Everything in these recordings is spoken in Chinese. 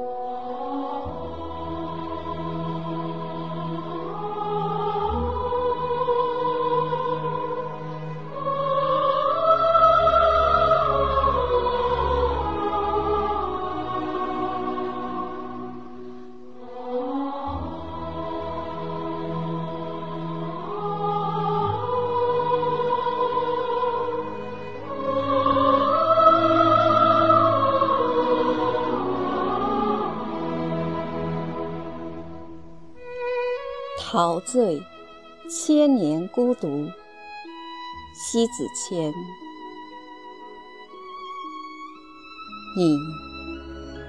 Oh. 陶醉，千年孤独。西子谦，你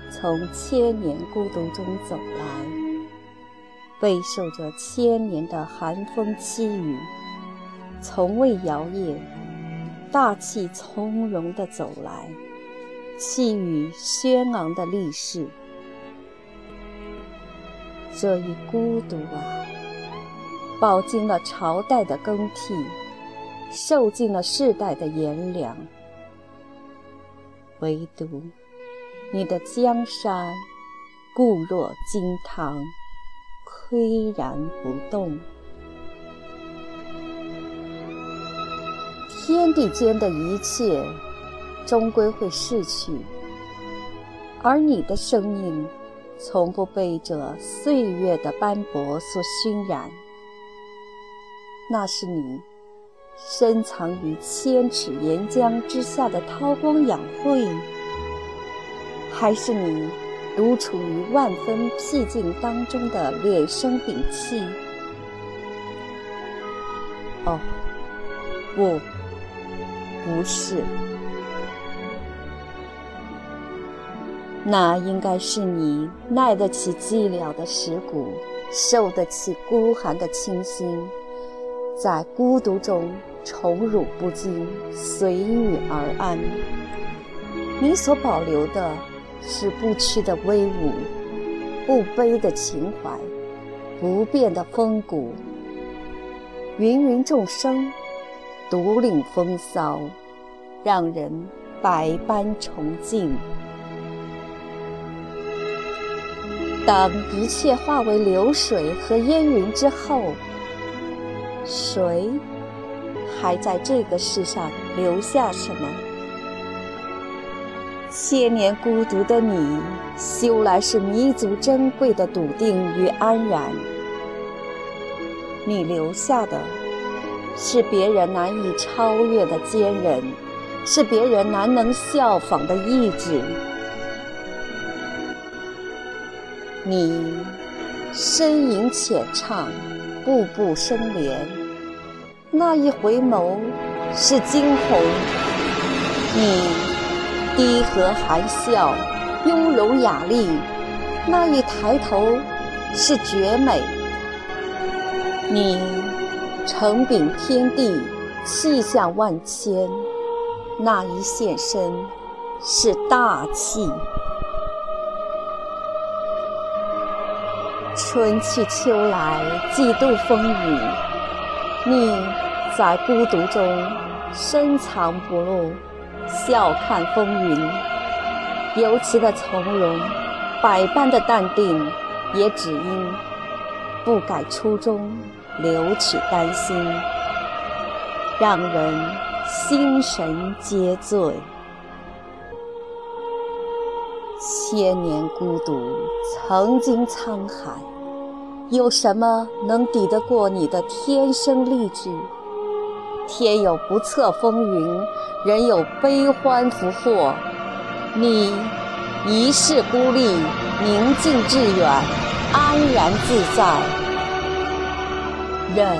从千年孤独中走来，备受着千年的寒风凄雨，从未摇曳，大气从容地走来，气宇轩昂的历史。这一孤独啊！饱经了朝代的更替，受尽了世代的炎凉，唯独你的江山固若金汤，岿然不动。天地间的一切终归会逝去，而你的生命从不被这岁月的斑驳所熏染。那是你深藏于千尺岩浆之下的韬光养晦，还是你独处于万分僻静当中的敛声屏气？哦，不，不是，那应该是你耐得起寂寥的蚀骨，受得起孤寒的清新。在孤独中宠辱不惊，随遇而安。你所保留的是不屈的威武，不卑的情怀，不变的风骨。芸芸众生，独领风骚，让人百般崇敬。当一切化为流水和烟云之后。谁还在这个世上留下什么？千年孤独的你，修来是弥足珍贵的笃定与安然。你留下的，是别人难以超越的坚韧，是别人难能效仿的意志。你深吟浅唱，步步生莲。那一回眸是惊鸿，你低和含笑，雍容雅丽；那一抬头是绝美，你承禀天地，气象万千；那一现身是大气。春去秋来，几度风雨。你在孤独中深藏不露，笑看风云，尤其的从容，百般的淡定，也只因不改初衷，留取丹心，让人心神皆醉。千年孤独，曾经沧海。有什么能抵得过你的天生丽质？天有不测风云，人有悲欢福祸。你一世孤立，宁静致远，安然自在，任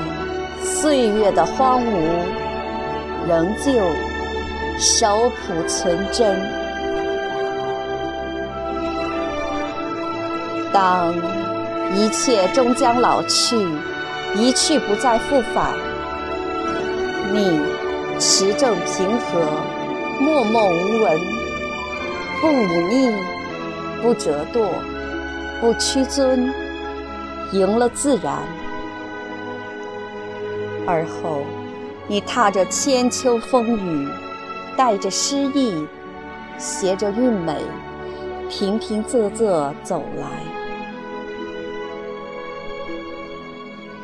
岁月的荒芜，仍旧守朴存真。当。一切终将老去，一去不再复返。你持正平和，默默无闻，不忤逆，不折堕，不屈尊，赢了自然。而后，你踏着千秋风雨，带着诗意，携着韵美，平平仄仄走来。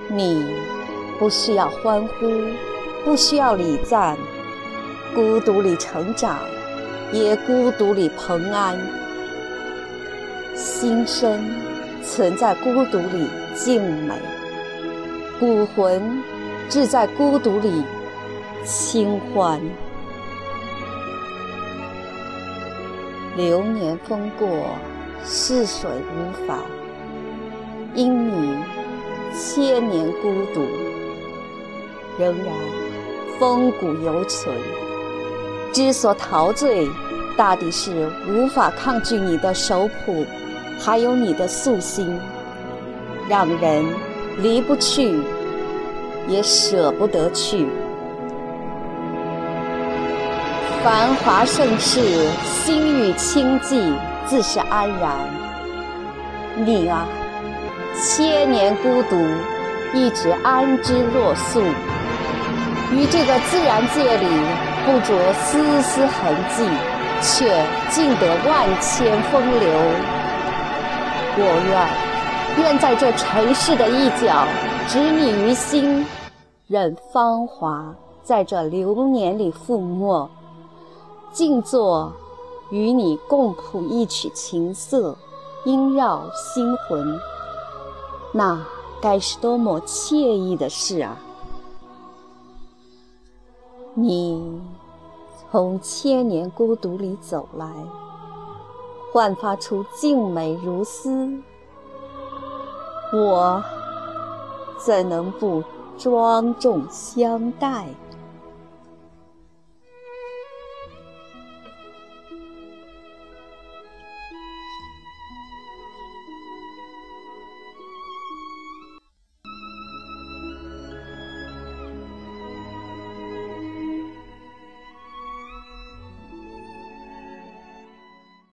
你不需要欢呼，不需要礼赞，孤独里成长，也孤独里蓬安。心声存在孤独里静美，骨魂志在孤独里清欢。流年风过，逝水无法，因你千年孤独，仍然风骨犹存。之所陶醉，大抵是无法抗拒你的手谱，还有你的素心，让人离不去，也舍不得去。繁华盛世，心语清寂，自是安然。你啊，千年孤独，一直安之若素，于这个自然界里不着丝丝痕迹，却尽得万千风流。我愿，愿在这尘世的一角，执你于心，任芳华在这流年里覆没。静坐，与你共谱一曲琴瑟，萦绕心魂，那该是多么惬意的事啊！你从千年孤独里走来，焕发出静美如斯，我怎能不庄重相待？